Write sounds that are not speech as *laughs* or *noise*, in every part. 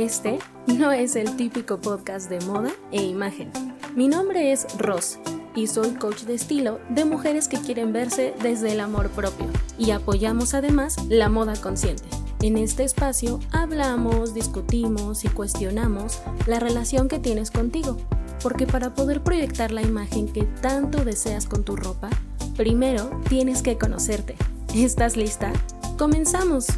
Este no es el típico podcast de moda e imagen. Mi nombre es Ross y soy coach de estilo de mujeres que quieren verse desde el amor propio y apoyamos además la moda consciente. En este espacio hablamos, discutimos y cuestionamos la relación que tienes contigo, porque para poder proyectar la imagen que tanto deseas con tu ropa, primero tienes que conocerte. ¿Estás lista? ¡Comenzamos!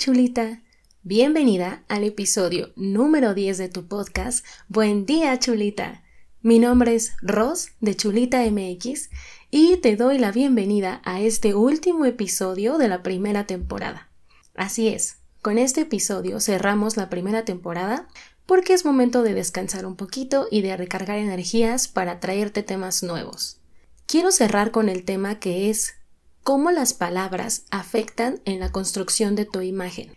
Chulita, bienvenida al episodio número 10 de tu podcast Buen día chulita. Mi nombre es Ross de Chulita MX y te doy la bienvenida a este último episodio de la primera temporada. Así es, con este episodio cerramos la primera temporada porque es momento de descansar un poquito y de recargar energías para traerte temas nuevos. Quiero cerrar con el tema que es cómo las palabras afectan en la construcción de tu imagen.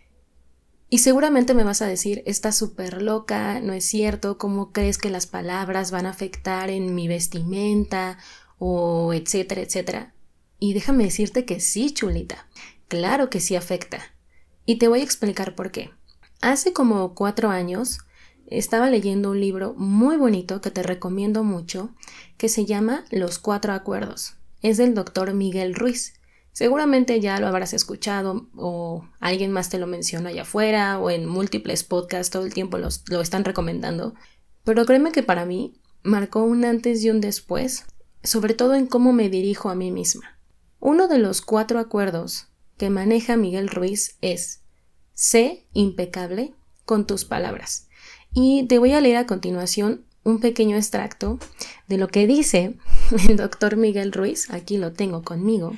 Y seguramente me vas a decir, estás súper loca, no es cierto, ¿cómo crees que las palabras van a afectar en mi vestimenta o etcétera, etcétera? Y déjame decirte que sí, chulita, claro que sí afecta. Y te voy a explicar por qué. Hace como cuatro años estaba leyendo un libro muy bonito que te recomiendo mucho, que se llama Los Cuatro Acuerdos es del doctor Miguel Ruiz. Seguramente ya lo habrás escuchado o alguien más te lo menciona allá afuera o en múltiples podcasts todo el tiempo lo están recomendando. Pero créeme que para mí marcó un antes y un después, sobre todo en cómo me dirijo a mí misma. Uno de los cuatro acuerdos que maneja Miguel Ruiz es sé impecable con tus palabras. Y te voy a leer a continuación un pequeño extracto de lo que dice *laughs* el doctor Miguel Ruiz, aquí lo tengo conmigo,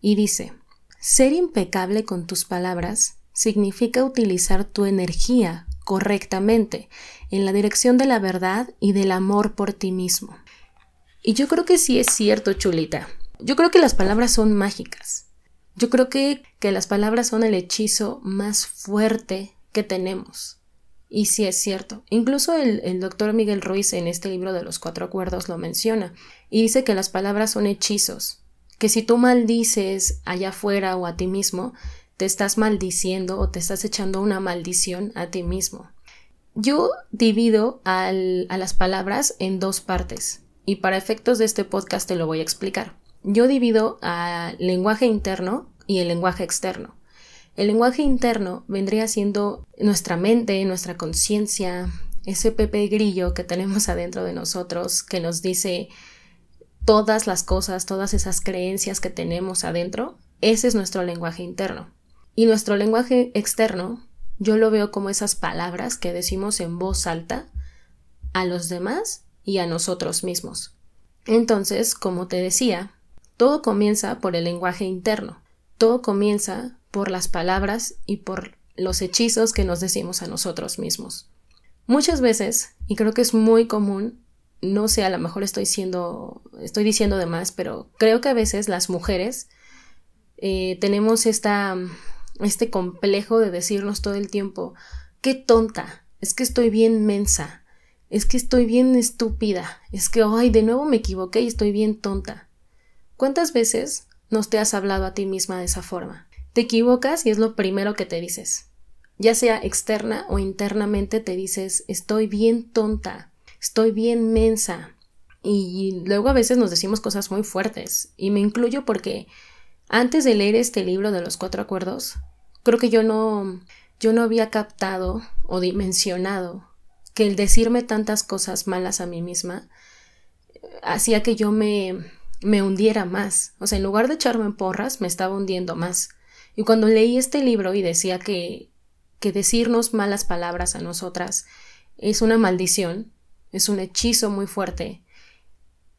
y dice, ser impecable con tus palabras significa utilizar tu energía correctamente en la dirección de la verdad y del amor por ti mismo. Y yo creo que sí es cierto, chulita. Yo creo que las palabras son mágicas. Yo creo que, que las palabras son el hechizo más fuerte que tenemos. Y sí es cierto. Incluso el, doctor Miguel Ruiz en este libro de los cuatro acuerdos lo menciona. Y dice que las palabras son hechizos. Que si tú maldices allá afuera o a ti mismo, te estás maldiciendo o te estás echando una maldición a ti mismo. Yo divido a las palabras en dos partes. Y para efectos de este podcast te lo voy a explicar. Yo divido al lenguaje interno y el lenguaje externo. El lenguaje interno vendría siendo nuestra mente, nuestra conciencia, ese pepe grillo que tenemos adentro de nosotros que nos dice todas las cosas, todas esas creencias que tenemos adentro, ese es nuestro lenguaje interno. Y nuestro lenguaje externo, yo lo veo como esas palabras que decimos en voz alta a los demás y a nosotros mismos. Entonces, como te decía, todo comienza por el lenguaje interno. Todo comienza por las palabras y por los hechizos que nos decimos a nosotros mismos. Muchas veces, y creo que es muy común, no sé, a lo mejor estoy siendo, estoy diciendo de más, pero creo que a veces las mujeres eh, tenemos esta, este complejo de decirnos todo el tiempo, qué tonta, es que estoy bien mensa, es que estoy bien estúpida, es que, ay, de nuevo me equivoqué y estoy bien tonta. ¿Cuántas veces nos te has hablado a ti misma de esa forma? Te equivocas y es lo primero que te dices. Ya sea externa o internamente te dices estoy bien tonta, estoy bien mensa. Y luego a veces nos decimos cosas muy fuertes. Y me incluyo porque antes de leer este libro de los cuatro acuerdos, creo que yo no, yo no había captado o dimensionado que el decirme tantas cosas malas a mí misma hacía que yo me, me hundiera más. O sea, en lugar de echarme porras, me estaba hundiendo más. Y cuando leí este libro y decía que, que decirnos malas palabras a nosotras es una maldición, es un hechizo muy fuerte,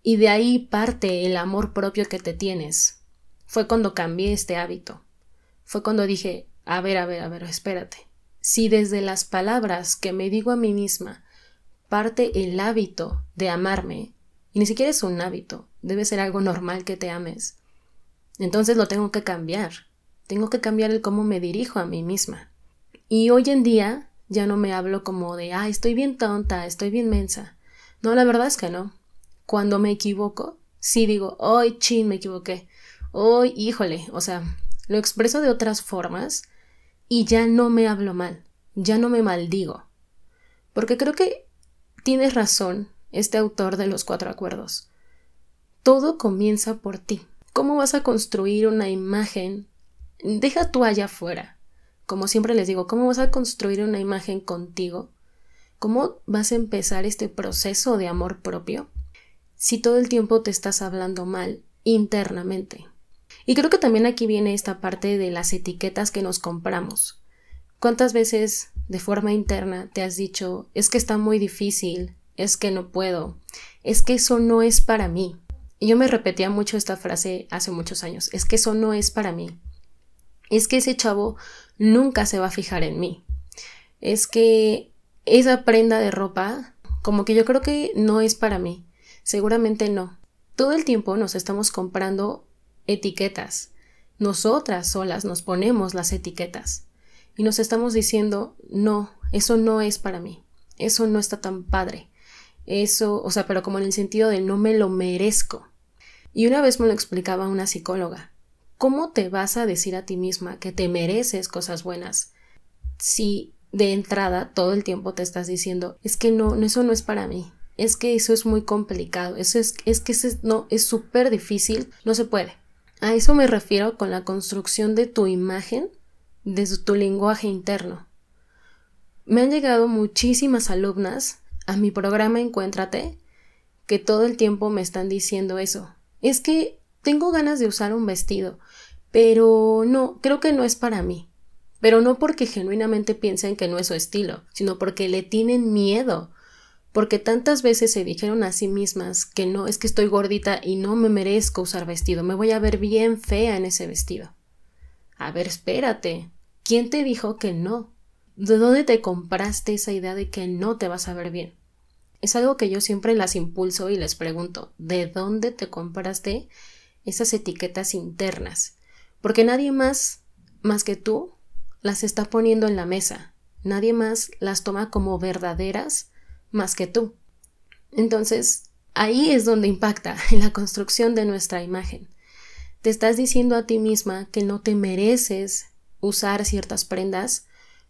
y de ahí parte el amor propio que te tienes, fue cuando cambié este hábito. Fue cuando dije, a ver, a ver, a ver, espérate. Si desde las palabras que me digo a mí misma parte el hábito de amarme, y ni siquiera es un hábito, debe ser algo normal que te ames, entonces lo tengo que cambiar. Tengo que cambiar el cómo me dirijo a mí misma. Y hoy en día ya no me hablo como de, ah, estoy bien tonta, estoy bien mensa. No, la verdad es que no. Cuando me equivoco, sí digo, hoy chin, me equivoqué. hoy, híjole, o sea, lo expreso de otras formas y ya no me hablo mal, ya no me maldigo. Porque creo que tienes razón este autor de los cuatro acuerdos. Todo comienza por ti. ¿Cómo vas a construir una imagen? Deja tú allá afuera. Como siempre les digo, ¿cómo vas a construir una imagen contigo? ¿Cómo vas a empezar este proceso de amor propio si todo el tiempo te estás hablando mal internamente? Y creo que también aquí viene esta parte de las etiquetas que nos compramos. ¿Cuántas veces de forma interna te has dicho, es que está muy difícil, es que no puedo, es que eso no es para mí? Y yo me repetía mucho esta frase hace muchos años, es que eso no es para mí. Es que ese chavo nunca se va a fijar en mí. Es que esa prenda de ropa, como que yo creo que no es para mí. Seguramente no. Todo el tiempo nos estamos comprando etiquetas. Nosotras solas nos ponemos las etiquetas. Y nos estamos diciendo, no, eso no es para mí. Eso no está tan padre. Eso, o sea, pero como en el sentido de no me lo merezco. Y una vez me lo explicaba una psicóloga. ¿Cómo te vas a decir a ti misma que te mereces cosas buenas si de entrada todo el tiempo te estás diciendo es que no, eso no es para mí, es que eso es muy complicado, eso es, es que eso no, es súper difícil, no se puede. A eso me refiero con la construcción de tu imagen desde tu lenguaje interno. Me han llegado muchísimas alumnas a mi programa Encuéntrate que todo el tiempo me están diciendo eso. Es que tengo ganas de usar un vestido, pero no, creo que no es para mí. Pero no porque genuinamente piensen que no es su estilo, sino porque le tienen miedo. Porque tantas veces se dijeron a sí mismas que no, es que estoy gordita y no me merezco usar vestido, me voy a ver bien fea en ese vestido. A ver, espérate. ¿Quién te dijo que no? ¿De dónde te compraste esa idea de que no te vas a ver bien? Es algo que yo siempre las impulso y les pregunto, ¿de dónde te compraste esas etiquetas internas? Porque nadie más, más que tú, las está poniendo en la mesa. Nadie más las toma como verdaderas más que tú. Entonces, ahí es donde impacta en *laughs* la construcción de nuestra imagen. Te estás diciendo a ti misma que no te mereces usar ciertas prendas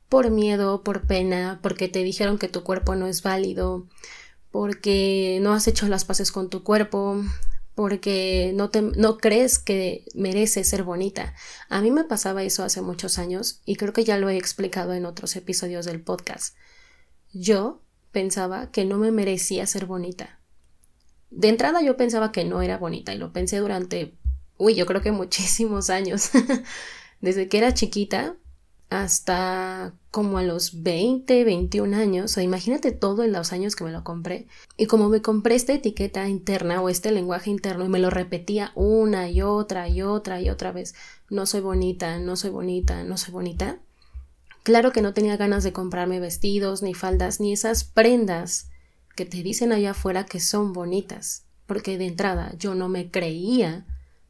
por miedo, por pena, porque te dijeron que tu cuerpo no es válido, porque no has hecho las paces con tu cuerpo, porque no, te, no crees que mereces ser bonita. A mí me pasaba eso hace muchos años y creo que ya lo he explicado en otros episodios del podcast. Yo pensaba que no me merecía ser bonita. De entrada yo pensaba que no era bonita y lo pensé durante, uy, yo creo que muchísimos años. *laughs* Desde que era chiquita hasta como a los 20, 21 años, o imagínate todo en los años que me lo compré. Y como me compré esta etiqueta interna o este lenguaje interno y me lo repetía una y otra y otra y otra vez, no soy bonita, no soy bonita, no soy bonita. Claro que no tenía ganas de comprarme vestidos, ni faldas, ni esas prendas que te dicen allá afuera que son bonitas, porque de entrada yo no me creía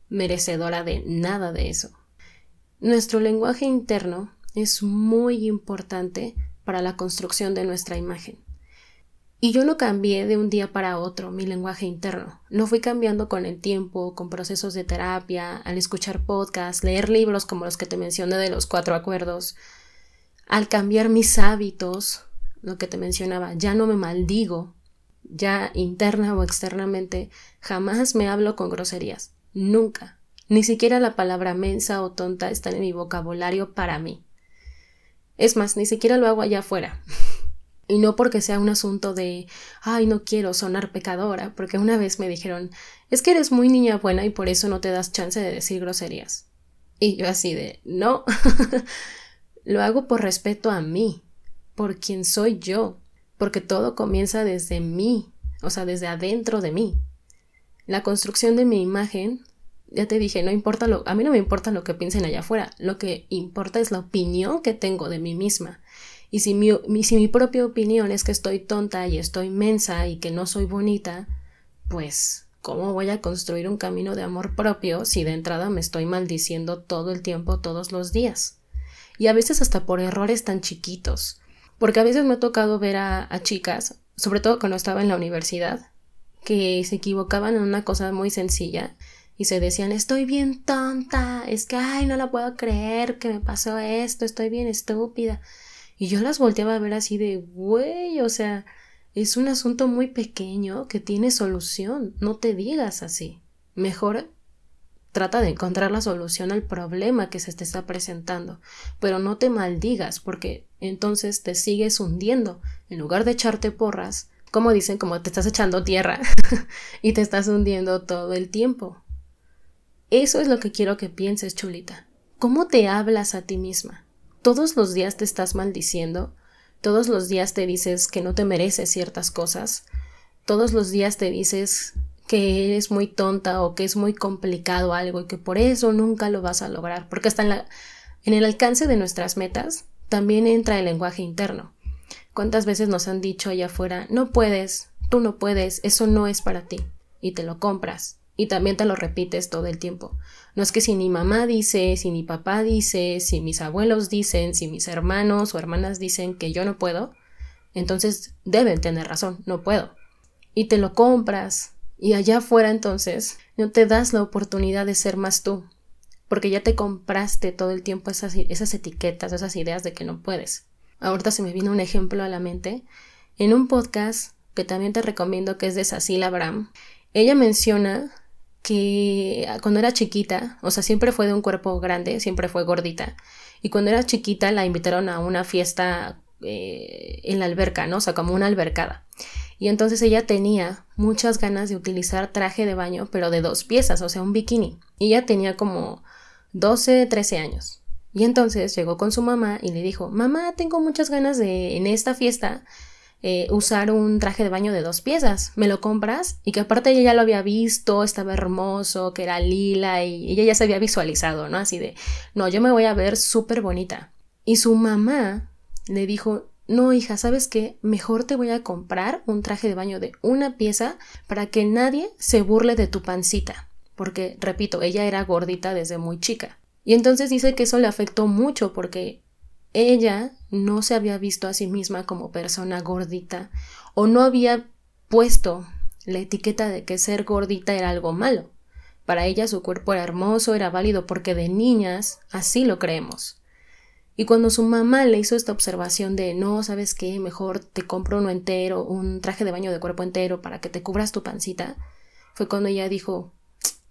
merecedora de nada de eso. Nuestro lenguaje interno es muy importante para la construcción de nuestra imagen. Y yo no cambié de un día para otro mi lenguaje interno. Lo fui cambiando con el tiempo, con procesos de terapia, al escuchar podcasts, leer libros como los que te mencioné de los cuatro acuerdos, al cambiar mis hábitos, lo que te mencionaba, ya no me maldigo, ya interna o externamente, jamás me hablo con groserías. Nunca. Ni siquiera la palabra mensa o tonta está en mi vocabulario para mí. Es más, ni siquiera lo hago allá afuera. *laughs* y no porque sea un asunto de ay, no quiero sonar pecadora, porque una vez me dijeron es que eres muy niña buena y por eso no te das chance de decir groserías. Y yo así de no. *laughs* lo hago por respeto a mí, por quien soy yo, porque todo comienza desde mí, o sea, desde adentro de mí. La construcción de mi imagen ya te dije, no importa lo, a mí no me importa lo que piensen allá afuera, lo que importa es la opinión que tengo de mí misma. Y si mi, si mi propia opinión es que estoy tonta y estoy mensa y que no soy bonita, pues, ¿cómo voy a construir un camino de amor propio si de entrada me estoy maldiciendo todo el tiempo, todos los días? Y a veces hasta por errores tan chiquitos. Porque a veces me ha tocado ver a, a chicas, sobre todo cuando estaba en la universidad, que se equivocaban en una cosa muy sencilla y se decían estoy bien tonta, es que ay no la puedo creer que me pasó esto, estoy bien estúpida. Y yo las volteaba a ver así de güey, o sea, es un asunto muy pequeño que tiene solución, no te digas así. Mejor trata de encontrar la solución al problema que se te está presentando, pero no te maldigas porque entonces te sigues hundiendo. En lugar de echarte porras, como dicen, como te estás echando tierra *laughs* y te estás hundiendo todo el tiempo. Eso es lo que quiero que pienses, chulita. ¿Cómo te hablas a ti misma? ¿Todos los días te estás maldiciendo? ¿Todos los días te dices que no te mereces ciertas cosas? ¿Todos los días te dices que eres muy tonta o que es muy complicado algo y que por eso nunca lo vas a lograr? Porque hasta en, el alcance de nuestras metas también entra el lenguaje interno. ¿Cuántas veces nos han dicho allá afuera, no puedes, tú no puedes, eso no es para ti? Y te lo compras y también te lo repites todo el tiempo. No es que si mi mamá dice, si mi papá dice, si mis abuelos dicen, si mis hermanos o hermanas dicen que yo no puedo, entonces deben tener razón, no puedo. Y te lo compras. Y allá afuera entonces no te das la oportunidad de ser más tú, porque ya te compraste todo el tiempo esas, esas etiquetas, esas ideas de que no puedes. Ahorita se me vino un ejemplo a la mente. En un podcast que también te recomiendo que es de Cecil Abraham, ella menciona que cuando era chiquita, o sea, siempre fue de un cuerpo grande, siempre fue gordita. Y cuando era chiquita la invitaron a una fiesta eh, en la alberca, ¿no? O sea, como una albercada. Y entonces ella tenía muchas ganas de utilizar traje de baño, pero de dos piezas, o sea, un bikini. Y ella tenía como 12, 13 años. Y entonces llegó con su mamá y le dijo, mamá, tengo muchas ganas de en esta fiesta eh, usar un traje de baño de dos piezas. ¿Me lo compras? Y que aparte ella ya lo había visto, estaba hermoso, que era lila y ella ya se había visualizado, ¿no? Así de, no, yo me voy a ver súper bonita. Y su mamá le dijo, no, hija, ¿sabes qué? Mejor te voy a comprar un traje de baño de una pieza para que nadie se burle de tu pancita. Porque, repito, ella era gordita desde muy chica. Y entonces dice que eso le afectó mucho porque ella no se había visto a sí misma como persona gordita o no había puesto la etiqueta de que ser gordita era algo malo. Para ella su cuerpo era hermoso, era válido porque de niñas así lo creemos. Y cuando su mamá le hizo esta observación de no, ¿sabes qué? Mejor te compro uno entero, un traje de baño de cuerpo entero para que te cubras tu pancita, fue cuando ella dijo,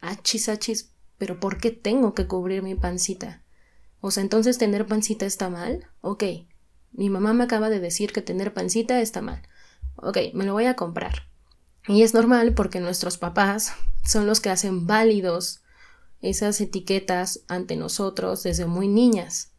achis, achis, pero ¿por qué tengo que cubrir mi pancita? O entonces tener pancita está mal. Ok, mi mamá me acaba de decir que tener pancita está mal. Ok, me lo voy a comprar. Y es normal porque nuestros papás son los que hacen válidos esas etiquetas ante nosotros desde muy niñas.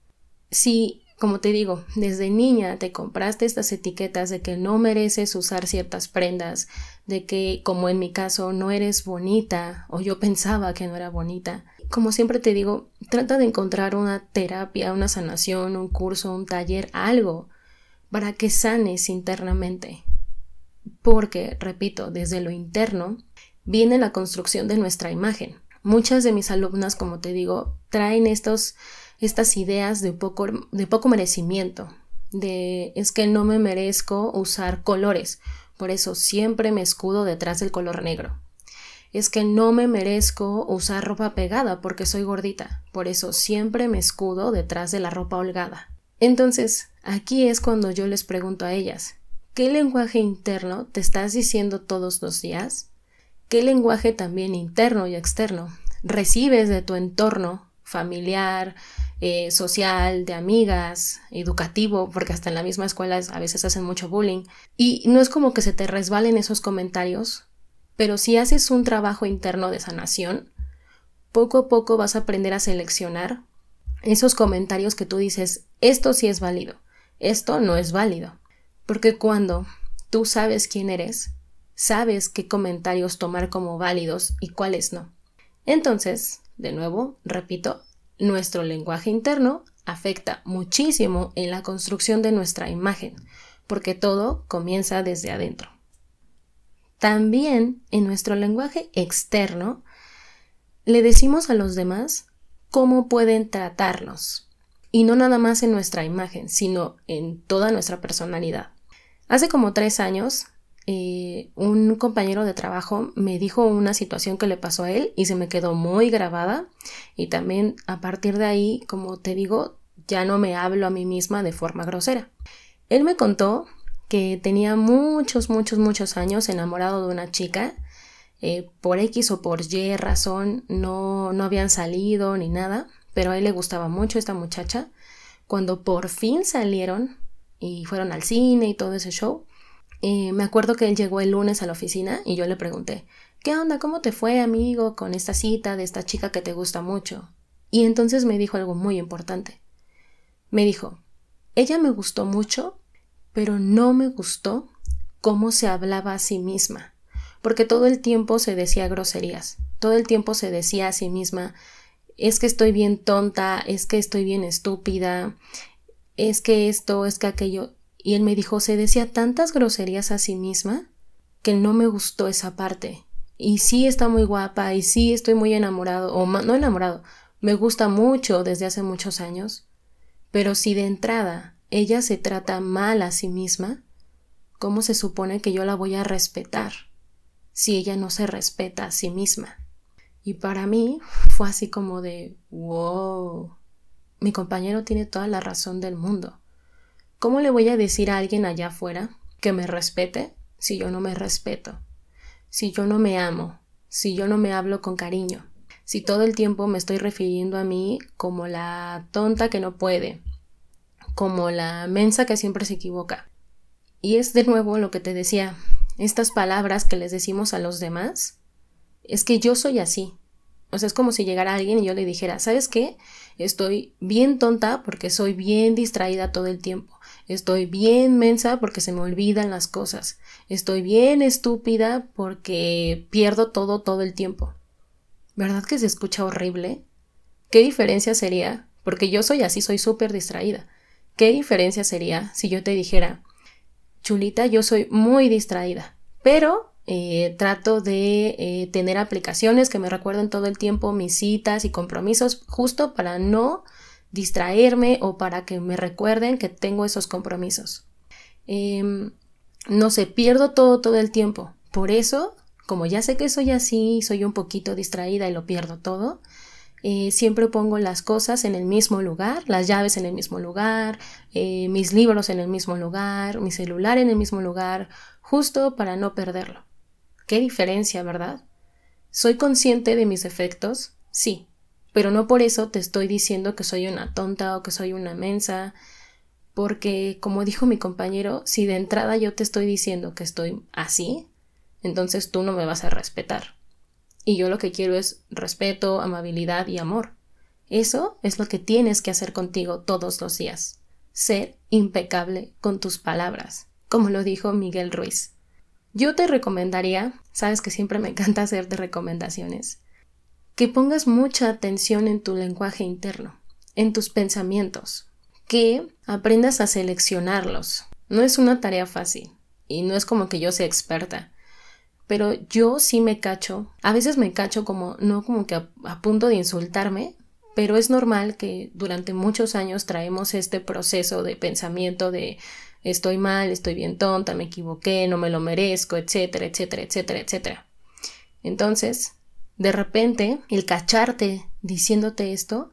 Si, como te digo, desde niña te compraste estas etiquetas de que no mereces usar ciertas prendas, de que, como en mi caso, no eres bonita o yo pensaba que no era bonita, como siempre te digo, trata de encontrar una terapia, una sanación, un curso, un taller, algo para que sanes internamente. Porque, repito, desde lo interno viene la construcción de nuestra imagen. Muchas de mis alumnas, como te digo, traen estos, estas ideas de poco, de poco merecimiento, de es que no me merezco usar colores, por eso siempre me escudo detrás del color negro es que no me merezco usar ropa pegada porque soy gordita, por eso siempre me escudo detrás de la ropa holgada. Entonces, aquí es cuando yo les pregunto a ellas, ¿qué lenguaje interno te estás diciendo todos los días? ¿Qué lenguaje también interno y externo recibes de tu entorno familiar, eh, social, de amigas, educativo, porque hasta en la misma escuela a veces hacen mucho bullying. Y no es como que se te resbalen esos comentarios, pero si haces un trabajo interno de sanación, poco a poco vas a aprender a seleccionar esos comentarios que tú dices, esto sí es válido, esto no es válido. Porque cuando tú sabes quién eres, sabes qué comentarios tomar como válidos y cuáles no. Entonces, de nuevo, repito, nuestro lenguaje interno afecta muchísimo en la construcción de nuestra imagen, porque todo comienza desde adentro. También en nuestro lenguaje externo le decimos a los demás cómo pueden tratarnos. Y no nada más en nuestra imagen, sino en toda nuestra personalidad. Hace como tres años eh, un compañero de trabajo me dijo una situación que le pasó a él y se me quedó muy grabada y también a partir de ahí, como te digo, ya no me hablo a mí misma de forma grosera. Él me contó que tenía muchos, muchos, muchos años enamorado de una chica, eh, por X o por Y razón no, no habían salido ni nada, pero a él le gustaba mucho esta muchacha. Cuando por fin salieron y fueron al cine y todo ese show, eh, me acuerdo que él llegó el lunes a la oficina y yo le pregunté, ¿qué onda? ¿Cómo te fue, amigo, con esta cita de esta chica que te gusta mucho? Y entonces me dijo algo muy importante. Me dijo, ella me gustó mucho, pero no me gustó cómo se hablaba a sí misma, porque todo el tiempo se decía groserías, todo el tiempo se decía a sí misma, es que estoy bien tonta, es que estoy bien estúpida, es que esto, es que aquello, y él me dijo, se decía tantas groserías a sí misma que no me gustó esa parte. Y sí está muy guapa, y sí estoy muy enamorado, o no enamorado, me gusta mucho desde hace muchos años. Pero si de entrada ella se trata mal a sí misma, ¿cómo se supone que yo la voy a respetar si ella no se respeta a sí misma? Y para mí fue así como de, wow, mi compañero tiene toda la razón del mundo. ¿Cómo le voy a decir a alguien allá afuera que me respete si yo no me respeto? Si yo no me amo, si yo no me hablo con cariño, si todo el tiempo me estoy refiriendo a mí como la tonta que no puede, como la mensa que siempre se equivoca. Y es de nuevo lo que te decía, estas palabras que les decimos a los demás, es que yo soy así. O sea, es como si llegara alguien y yo le dijera, ¿sabes qué? Estoy bien tonta porque soy bien distraída todo el tiempo. Estoy bien mensa porque se me olvidan las cosas. Estoy bien estúpida porque pierdo todo todo el tiempo. ¿Verdad que se escucha horrible? ¿Qué diferencia sería? Porque yo soy así, soy súper distraída. ¿Qué diferencia sería si yo te dijera, Chulita, yo soy muy distraída, pero eh, trato de eh, tener aplicaciones que me recuerden todo el tiempo mis citas y compromisos justo para no distraerme o para que me recuerden que tengo esos compromisos. Em, no sé, pierdo todo todo el tiempo. Por eso, como ya sé que soy así, soy un poquito distraída y lo pierdo todo, eh, siempre pongo las cosas en el mismo lugar, las llaves en el mismo lugar, eh, mis libros en el mismo lugar, mi celular en el mismo lugar, justo para no perderlo. Qué diferencia, ¿verdad? ¿Soy consciente de mis defectos? Sí, pero no por eso te estoy diciendo que soy una tonta o que soy una mensa, porque, como dijo mi compañero, si de entrada yo te estoy diciendo que estoy así, entonces tú no me vas a respetar. Y yo lo que quiero es respeto, amabilidad y amor. Eso es lo que tienes que hacer contigo todos los días. Ser impecable con tus palabras, como lo dijo Miguel Ruiz. Yo te recomendaría, sabes que siempre me *laughs* encanta hacerte recomendaciones, que pongas mucha atención en tu lenguaje interno, en tus pensamientos, que aprendas a seleccionarlos. No es una tarea fácil y no es como que yo sea experta, pero yo sí me cacho, a veces me cacho como, no como que a, punto de insultarme, pero es normal que durante muchos años traemos este proceso de pensamiento de estoy mal, estoy bien tonta, me equivoqué, no me lo merezco, etcétera, etcétera, etcétera, etcétera. Entonces, de repente, el cacharte diciéndote esto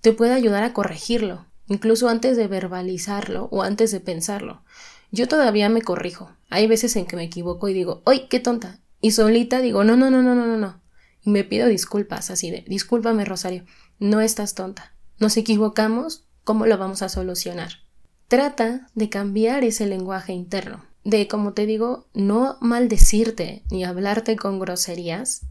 te puede ayudar a corregirlo, incluso antes de verbalizarlo o antes de pensarlo. Yo todavía me corrijo. Hay veces en que me equivoco y digo, ¡ay, qué tonta! Y solita digo, no, no, no, no, no, no, no. Y me pido disculpas, así de, discúlpame, Rosario, no estás tonta. Nos equivocamos, ¿cómo lo vamos a solucionar? Trata de cambiar ese lenguaje interno, de, como te digo, no maldecirte ni hablarte con groserías,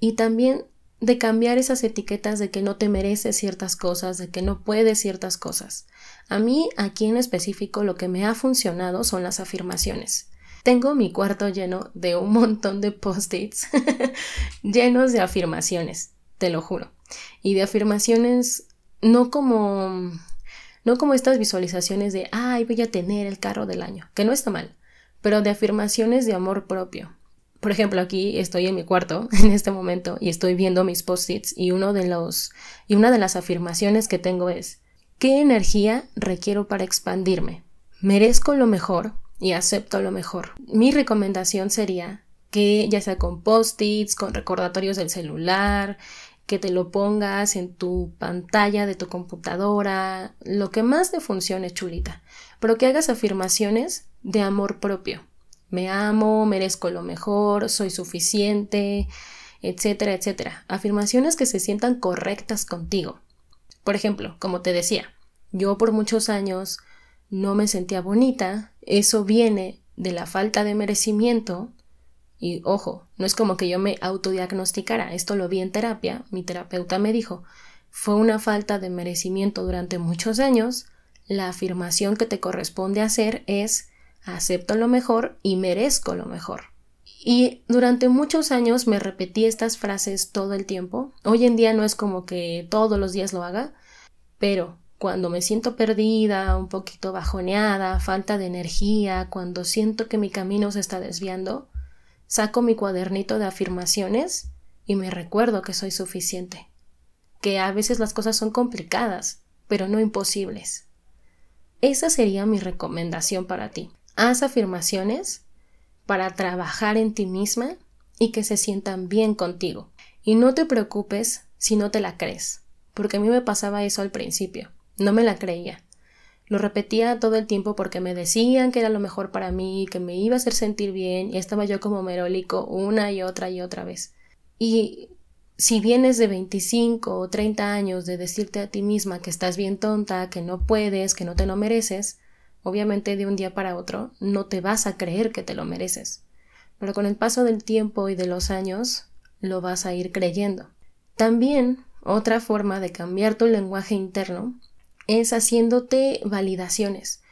y también de cambiar esas etiquetas de que no te mereces ciertas cosas, de que no puedes ciertas cosas. A mí, aquí en específico, lo que me ha funcionado son las afirmaciones. Tengo mi cuarto lleno de un montón de post-its *laughs* llenos de afirmaciones, te lo juro. Y de afirmaciones no como no como estas visualizaciones de ay, voy a tener el carro del año, que no está mal, pero de afirmaciones de amor propio, por ejemplo, aquí estoy en mi cuarto *laughs* en este momento y estoy viendo mis post-its y uno de los y una de las afirmaciones que tengo es ¿qué energía requiero para expandirme? Merezco lo mejor y acepto lo mejor. Mi recomendación sería que ya sea con post-its, con recordatorios del celular, que te lo pongas en tu pantalla de tu computadora, lo que más te funcione, chulita, pero que hagas afirmaciones de amor propio. Me amo, merezco lo mejor, soy suficiente, etcétera, etcétera. Afirmaciones que se sientan correctas contigo. Por ejemplo, como te decía, yo por muchos años no me sentía bonita, eso viene de la falta de merecimiento y ojo, no es como que yo me autodiagnosticara, esto lo vi en terapia, mi terapeuta me dijo, fue una falta de merecimiento durante muchos años, la afirmación que te corresponde hacer es acepto lo mejor y merezco lo mejor. Y durante muchos años me repetí estas frases todo el tiempo. Hoy en día no es como que todos los días lo haga, pero cuando me siento perdida, un poquito bajoneada, falta de energía, cuando siento que mi camino se está desviando, Saco mi cuadernito de afirmaciones y me recuerdo que soy suficiente, que a veces las cosas son complicadas, pero no imposibles. Esa sería mi recomendación para ti. Haz afirmaciones para trabajar en ti misma y que se sientan bien contigo. Y no te preocupes si no te la crees, porque a mí me pasaba eso al principio, no me la creía. Lo repetía todo el tiempo porque me decían que era lo mejor para mí, que me iba a hacer sentir bien, y estaba yo como merólico una y otra y otra vez. Y si vienes de 25 o 30 años de decirte a ti misma que estás bien tonta, que no puedes, que no te lo mereces, obviamente de un día para otro no te vas a creer que te lo mereces. Pero con el paso del tiempo y de los años lo vas a ir creyendo. También otra forma de cambiar tu lenguaje interno es haciéndote validaciones.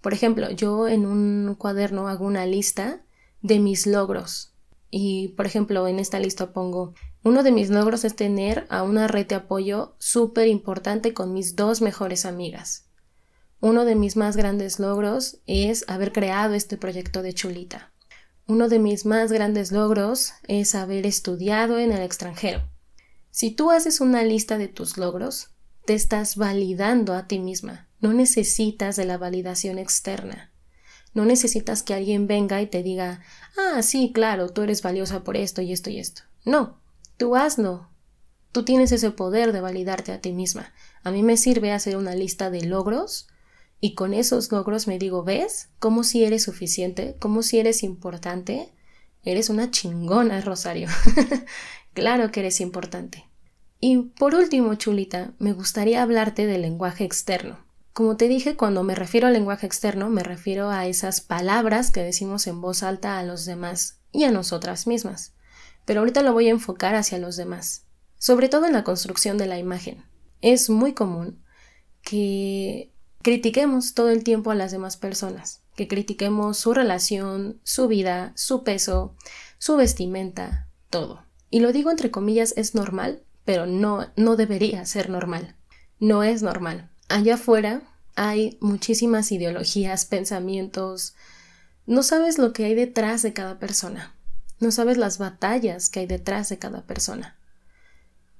Por ejemplo, yo en un cuaderno hago una lista de mis logros. Y, por ejemplo, en esta lista pongo, uno de mis logros es tener a una red de apoyo súper importante con mis dos mejores amigas. Uno de mis más grandes logros es haber creado este proyecto de chulita. Uno de mis más grandes logros es haber estudiado en el extranjero. Si tú haces una lista de tus logros, te estás validando a ti misma. No necesitas de la validación externa. No necesitas que alguien venga y te diga, ah, sí, claro, tú eres valiosa por esto y esto y esto. No, tú hazlo. Tú tienes ese poder de validarte a ti misma. A mí me sirve hacer una lista de logros y con esos logros me digo, ¿ves? ¿Cómo si eres suficiente? ¿Cómo si eres importante? Eres una chingona, Rosario. *laughs* claro que eres importante. Y por último, chulita, me gustaría hablarte del lenguaje externo. Como te dije, cuando me refiero al lenguaje externo, me refiero a esas palabras que decimos en voz alta a los demás y a nosotras mismas. Pero ahorita lo voy a enfocar hacia los demás, sobre todo en la construcción de la imagen. Es muy común que critiquemos todo el tiempo a las demás personas, que critiquemos su relación, su vida, su peso, su vestimenta, todo. Y lo digo entre comillas, es normal pero no, no debería ser normal. No es normal. Allá afuera hay muchísimas ideologías, pensamientos. No sabes lo que hay detrás de cada persona. No sabes las batallas que hay detrás de cada persona.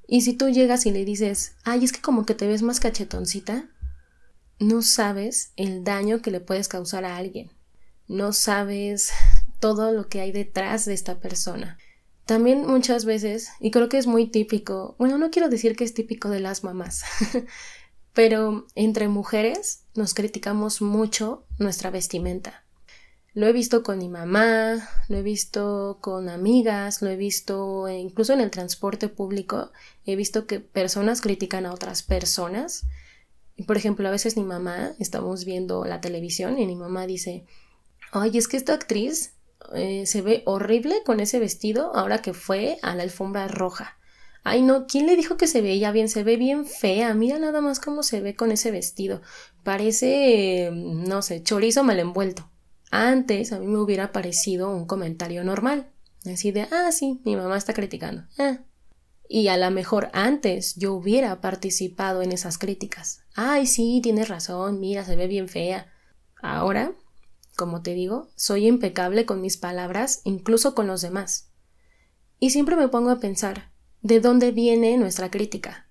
Y si tú llegas y le dices, ay, es que como que te ves más cachetoncita, no sabes el daño que le puedes causar a alguien. No sabes todo lo que hay detrás de esta persona. También muchas veces, y creo que es muy típico, bueno, no quiero decir que es típico de las mamás, *laughs* pero entre mujeres nos criticamos mucho nuestra vestimenta. Lo he visto con mi mamá, lo he visto con amigas, lo he visto incluso en el transporte público, he visto que personas critican a otras personas. Por ejemplo, a veces mi mamá, estamos viendo la televisión y mi mamá dice, ay, es que esta actriz eh, se ve horrible con ese vestido ahora que fue a la alfombra roja. Ay, no, ¿quién le dijo que se veía bien? Se ve bien fea. Mira nada más cómo se ve con ese vestido. Parece, no sé, chorizo mal envuelto. Antes a mí me hubiera parecido un comentario normal. Así de, ah, sí, mi mamá está criticando. Ah. Y a lo mejor antes yo hubiera participado en esas críticas. Ay, sí, tienes razón, mira, se ve bien fea. Ahora como te digo, soy impecable con mis palabras, incluso con los demás. Y siempre me pongo a pensar, ¿de dónde viene nuestra crítica?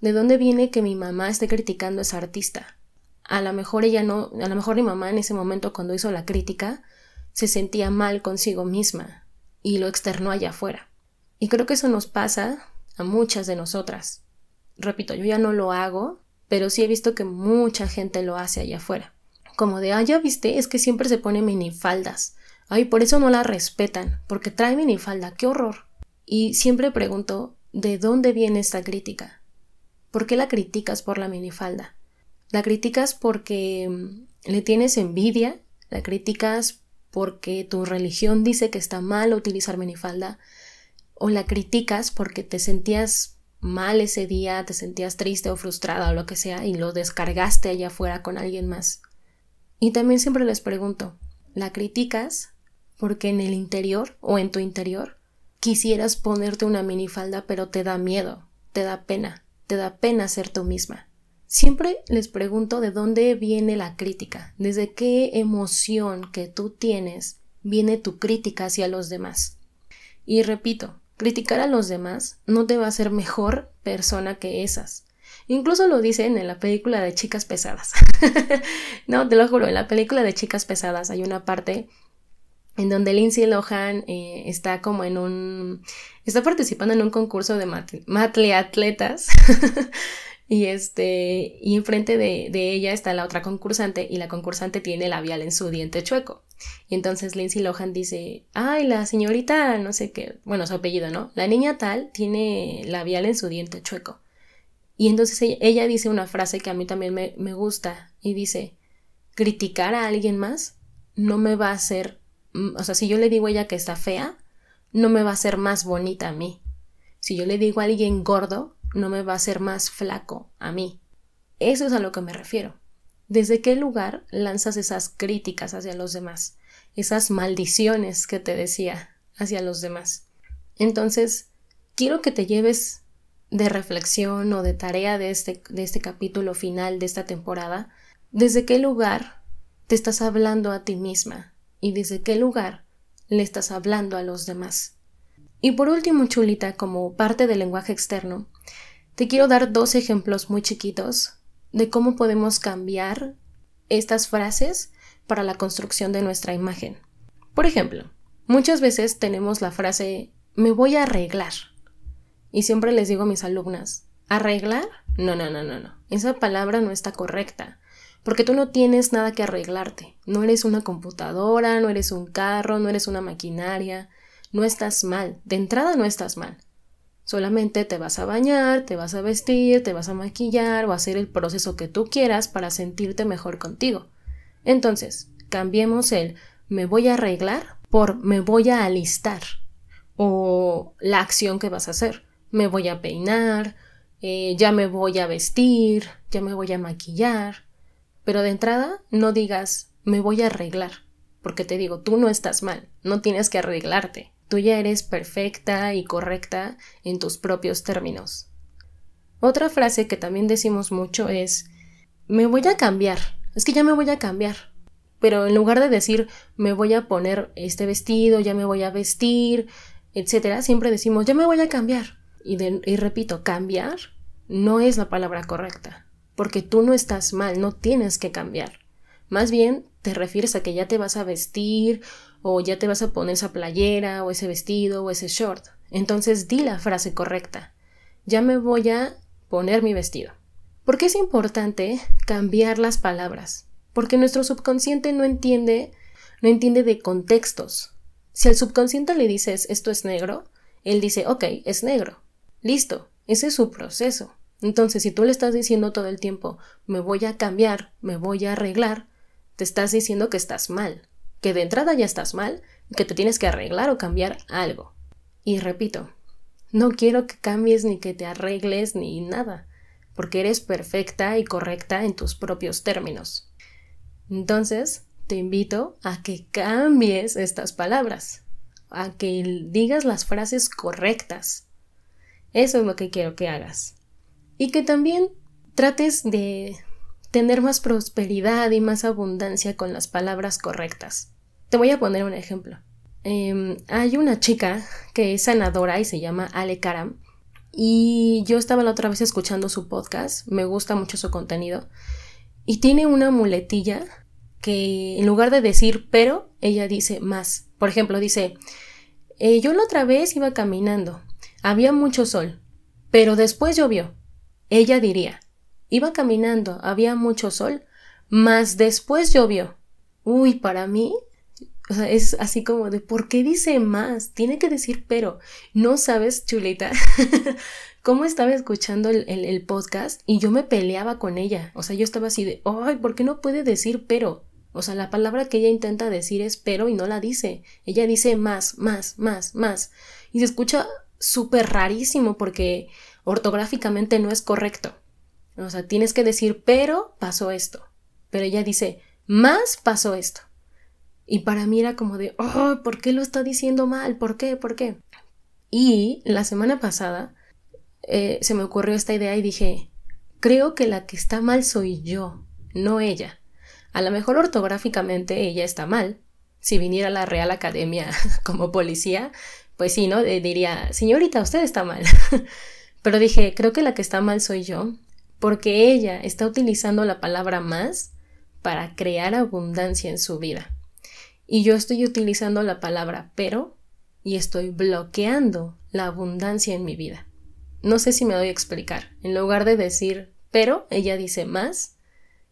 ¿De dónde viene que mi mamá esté criticando a esa artista? a lo mejor ella no, a lo mejor mi mamá en ese momento cuando hizo la crítica se sentía mal consigo misma y lo externó allá afuera. Y creo que eso nos pasa a muchas de nosotras. Repito, yo ya no lo hago, pero sí he visto que mucha gente lo hace allá afuera. Como de, ah, ya viste, es que siempre se pone minifaldas. Ay, por eso no la respetan, porque trae minifalda, qué horror. Y siempre pregunto, ¿de dónde viene esta crítica? ¿Por qué la criticas por la minifalda? ¿La criticas porque mm, le tienes envidia? ¿La criticas porque tu religión dice que está mal utilizar minifalda? ¿O la criticas porque te sentías mal ese día, te sentías triste o frustrada o lo que sea y lo descargaste allá afuera con alguien más? Y también siempre les pregunto, ¿la criticas porque en el interior o en tu interior quisieras ponerte una minifalda pero te da miedo, te da pena, te da pena ser tú misma? Siempre les pregunto de dónde viene la crítica, desde qué emoción que tú tienes viene tu crítica hacia los demás. Y repito, criticar a los demás no te va a hacer mejor persona que esas. Incluso lo dicen en la película de Chicas Pesadas. *laughs* no, te lo juro, en la película de Chicas Pesadas hay una parte en donde Lindsay Lohan eh, está como en un... está participando en un concurso de matle atletas *laughs* Y este, y enfrente de, ella está la otra concursante y la concursante tiene labial en su diente chueco. Y entonces Lindsay Lohan dice, ay, la señorita, no sé qué, bueno, su apellido, ¿no? La niña tal tiene labial en su diente chueco. Y entonces ella, dice una frase que a mí también me, me gusta y dice, criticar a alguien más no me va a hacer, mm, o sea, si yo le digo a ella que está fea, no me va a hacer más bonita a mí. Si yo le digo a alguien gordo, no me va a hacer más flaco a mí. Eso es a lo que me refiero. ¿Desde qué lugar lanzas esas críticas hacia los demás? Esas maldiciones que te decía hacia los demás. Entonces, quiero que te lleves de reflexión o de tarea de este, de este capítulo final de esta temporada, desde qué lugar te estás hablando a ti misma y desde qué lugar le estás hablando a los demás. Y por último, chulita, como parte del lenguaje externo, te quiero dar dos ejemplos muy chiquitos de cómo podemos cambiar estas frases para la construcción de nuestra imagen. Por ejemplo, muchas veces tenemos la frase me voy a arreglar. Y siempre les digo a mis alumnas, ¿arreglar? No, no, no, no, no. Esa palabra no está correcta. Porque tú no tienes nada que arreglarte. No eres una computadora, no eres un carro, no eres una maquinaria no estás mal, de entrada no estás mal. Solamente te vas a bañar, te vas a vestir, te vas a maquillar o hacer el proceso que tú quieras para sentirte mejor contigo. Entonces, cambiemos el me voy a arreglar por me voy a alistar o la acción que vas a hacer. Me voy a peinar, eh, ya me voy a vestir, ya me voy a maquillar. Pero de entrada no digas me voy a arreglar, porque te digo, tú no estás mal, no tienes que arreglarte. Tú ya eres perfecta y correcta en tus propios términos. Otra frase que también decimos mucho es me voy a cambiar. Es que ya me voy a cambiar. Pero en lugar de decir me voy a poner este vestido, ya me voy a vestir, etcétera, siempre decimos ya me voy a cambiar. Y, y repito, cambiar no es la palabra correcta, porque tú no estás mal, no tienes que cambiar. Más bien te refieres a que ya te vas a vestir o ya te vas a poner esa playera o ese vestido o ese short. Entonces di la frase correcta. Ya me voy a poner mi vestido. ¿Por qué es importante cambiar las palabras? Porque nuestro subconsciente no entiende, no entiende de contextos. Si al subconsciente le dices esto es negro, él dice ok, es negro. Listo, ese es su proceso. Entonces, si tú le estás diciendo todo el tiempo me voy a cambiar, me voy a arreglar, te estás diciendo que estás mal, que de entrada ya estás mal, que te tienes que arreglar o cambiar algo. Y repito, no quiero que cambies ni que te arregles ni nada, porque eres perfecta y correcta en tus propios términos. Entonces, te invito a que cambies estas palabras, a que digas las frases correctas. Eso es lo que quiero que hagas. Y que también trates de tener más prosperidad y más abundancia con las palabras correctas. Te voy a poner un ejemplo. Em, hay una chica que es sanadora y se llama Ale Karam. Y yo estaba la otra vez escuchando su podcast, me gusta mucho su contenido. Y tiene una muletilla que en lugar de decir pero, ella dice más. Por ejemplo, dice, eh, yo la otra vez iba caminando, había mucho sol, pero después llovió. Ella diría, iba caminando, había mucho sol, mas después llovió. Uy, para mí o sea, es así como de, ¿por qué dice más? Tiene que decir pero. No sabes, chulita, *laughs* cómo estaba escuchando el, podcast y yo me peleaba con ella. O sea, yo estaba así de, ay, ¿por qué no puede decir pero? O sea, la palabra que ella intenta decir es pero y no la dice. Ella dice más, más, más, más. Y se escucha súper rarísimo porque ortográficamente no es correcto. O sea, tienes que decir pero pasó esto. Pero ella dice más pasó esto. Y para mí era como de, oh, ¿por qué lo está diciendo mal? ¿Por qué? ¿Por qué? Y la semana pasada eh, se me ocurrió esta idea y dije, creo que la que está mal soy yo, no ella. A lo mejor ortográficamente ella está mal. Si viniera a la Real Academia *laughs* como policía, pues sí, ¿no? diría, señorita, usted está mal. *laughs* Pero dije, creo que la que está mal soy yo, porque ella está utilizando la palabra más para crear abundancia en su vida. Y yo estoy utilizando la palabra pero y estoy bloqueando la abundancia en mi vida. No sé si me doy a explicar. En lugar de decir pero, ella dice más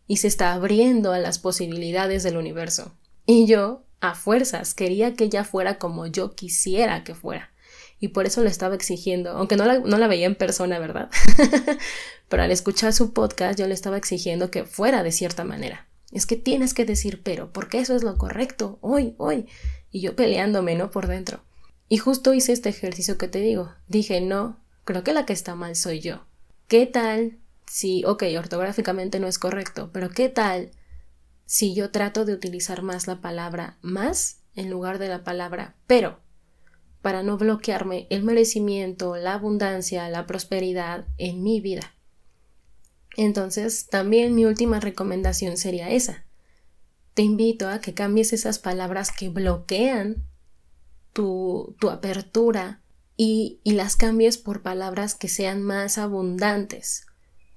y se está abriendo a las posibilidades del universo. Y yo, a fuerzas, quería que ella fuera como yo quisiera que fuera. Y por eso le estaba exigiendo, aunque no la, no la veía en persona, ¿verdad? *laughs* pero al escuchar su podcast yo le estaba exigiendo que fuera de cierta manera. Es que tienes que decir pero, porque eso es lo correcto, hoy, hoy. Y yo peleándome, ¿no? Por dentro. Y justo hice este ejercicio que te digo. Dije, no, creo que la que está mal soy yo. ¿Qué tal si, ok, ortográficamente no es correcto, pero qué tal si yo trato de utilizar más la palabra más en lugar de la palabra pero? Para no bloquearme el merecimiento, la abundancia, la prosperidad en mi vida. Entonces, también mi última recomendación sería esa. Te invito a que cambies esas palabras que bloquean tu, tu apertura y, y las cambies por palabras que sean más abundantes.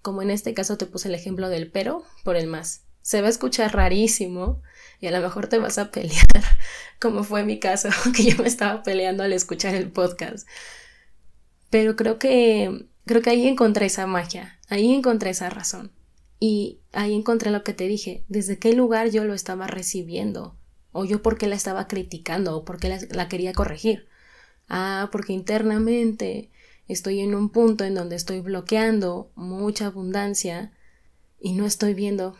Como en este caso te puse el ejemplo del pero por el más. Se va a escuchar rarísimo y a lo mejor te vas a pelear, *laughs* como fue mi caso, *laughs* que yo me estaba peleando al escuchar el podcast. Pero creo que creo que ahí encontré esa magia, ahí encontré esa razón. Y ahí encontré lo que te dije, desde qué lugar yo lo estaba recibiendo, o yo por qué la estaba criticando, o por qué la, quería corregir. Ah, porque internamente estoy en un punto en donde estoy bloqueando mucha abundancia y no estoy viendo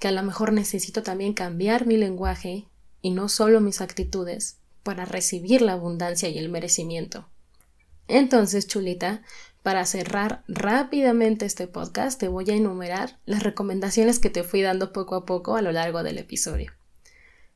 que a lo mejor necesito también cambiar mi lenguaje y no solo mis actitudes para recibir la abundancia y el merecimiento. Entonces, chulita, para cerrar rápidamente este podcast, te voy a enumerar las recomendaciones que te fui dando poco a poco a lo largo del episodio.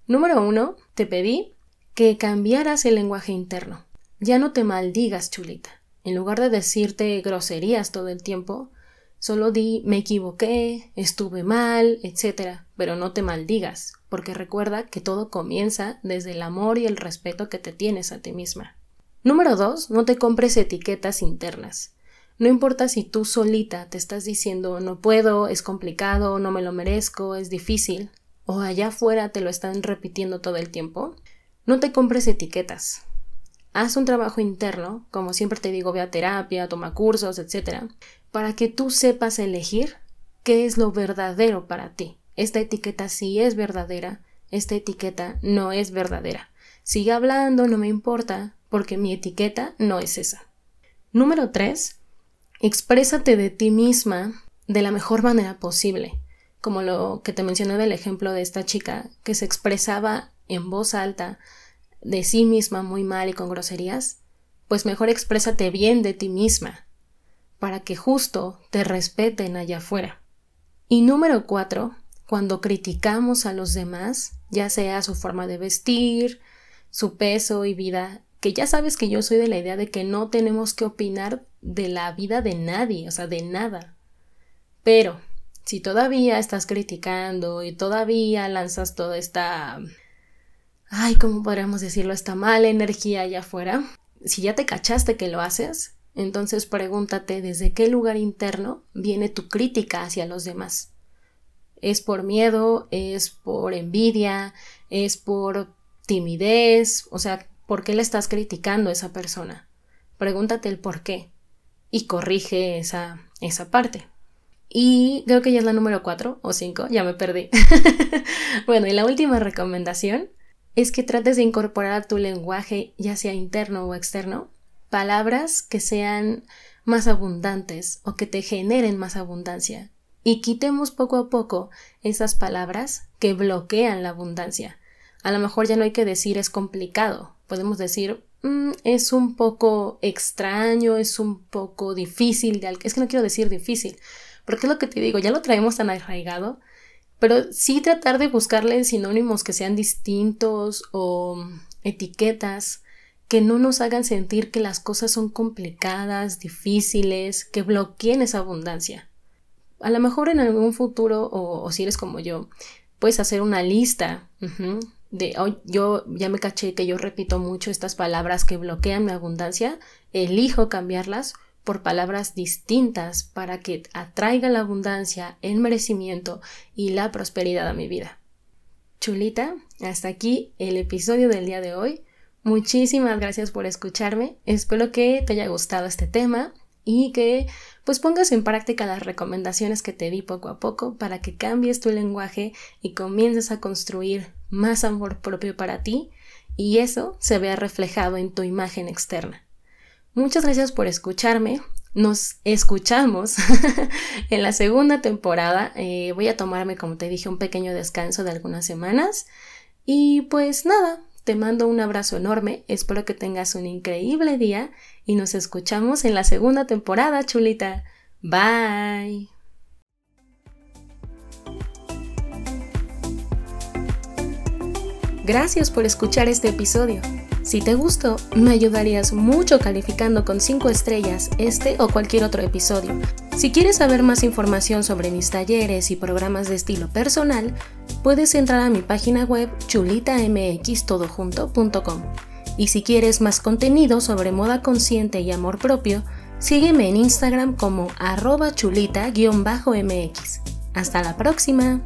Número uno, te pedí que cambiaras el lenguaje interno. Ya no te maldigas, chulita. En lugar de decirte groserías todo el tiempo, solo di me equivoqué, estuve mal, etc. Pero no te maldigas, porque recuerda que todo comienza desde el amor y el respeto que te tienes a ti misma. Número dos, no te compres etiquetas internas. No importa si tú solita te estás diciendo no puedo, es complicado, no me lo merezco, es difícil, o allá afuera te lo están repitiendo todo el tiempo, no te compres etiquetas. Haz un trabajo interno, como siempre te digo, ve a terapia, toma cursos, etc., para que tú sepas elegir qué es lo verdadero para ti. Esta etiqueta sí es verdadera, esta etiqueta no es verdadera. Sigue hablando, no me importa, porque mi etiqueta no es esa. Número 3. Exprésate de ti misma de la mejor manera posible, como lo que te mencioné del ejemplo de esta chica que se expresaba en voz alta de sí misma muy mal y con groserías, pues mejor exprésate bien de ti misma, para que justo te respeten allá afuera. Y número cuatro, cuando criticamos a los demás, ya sea su forma de vestir, su peso y vida, que ya sabes que yo soy de la idea de que no tenemos que opinar de la vida de nadie, o sea, de nada. Pero, si todavía estás criticando y todavía lanzas toda esta... Ay, ¿cómo podríamos decirlo? Esta mala energía allá afuera. Si ya te cachaste que lo haces, entonces pregúntate desde qué lugar interno viene tu crítica hacia los demás. ¿Es por miedo? ¿Es por envidia? ¿Es por timidez? O sea, ¿por qué le estás criticando a esa persona? Pregúntate el por qué y corrige esa, esa parte. Y creo que ya es la número 4 o 5, ya me perdí. *laughs* bueno, y la última recomendación es que trates de incorporar a tu lenguaje, ya sea interno o externo, palabras que sean más abundantes o que te generen más abundancia. Y quitemos poco a poco esas palabras que bloquean la abundancia. A lo mejor ya no hay que decir es complicado, podemos decir mm, es un poco extraño, es un poco difícil, es que no quiero decir difícil, porque es lo que te digo, ya lo traemos tan arraigado, pero sí tratar de buscarle sinónimos que sean distintos o etiquetas que no nos hagan sentir que las cosas son complicadas, difíciles, que bloqueen esa abundancia. A lo mejor en algún futuro, o, si eres como yo, puedes hacer una lista de, yo ya me caché que yo repito mucho estas palabras que bloquean mi abundancia, elijo cambiarlas por palabras distintas para que atraiga la abundancia, el merecimiento y la prosperidad a mi vida. Chulita, hasta aquí el episodio del día de hoy. Muchísimas gracias por escucharme. Espero que te haya gustado este tema y que pues pongas en práctica las recomendaciones que te di poco a poco para que cambies tu lenguaje y comiences a construir más amor propio para ti y eso se vea reflejado en tu imagen externa. Muchas gracias por escucharme. Nos escuchamos *laughs* en la segunda temporada. Eh, voy a tomarme, como te dije, un pequeño descanso de algunas semanas. Y pues nada, te mando un abrazo enorme. Espero que tengas un increíble día y nos escuchamos en la segunda temporada, chulita. Bye. Gracias por escuchar este episodio. Si te gustó, me ayudarías mucho calificando con 5 estrellas este o cualquier otro episodio. Si quieres saber más información sobre mis talleres y programas de estilo personal, puedes entrar a mi página web chulitamxtodojunto.com. Y si quieres más contenido sobre moda consciente y amor propio, sígueme en Instagram como arroba chulita-mx. Hasta la próxima.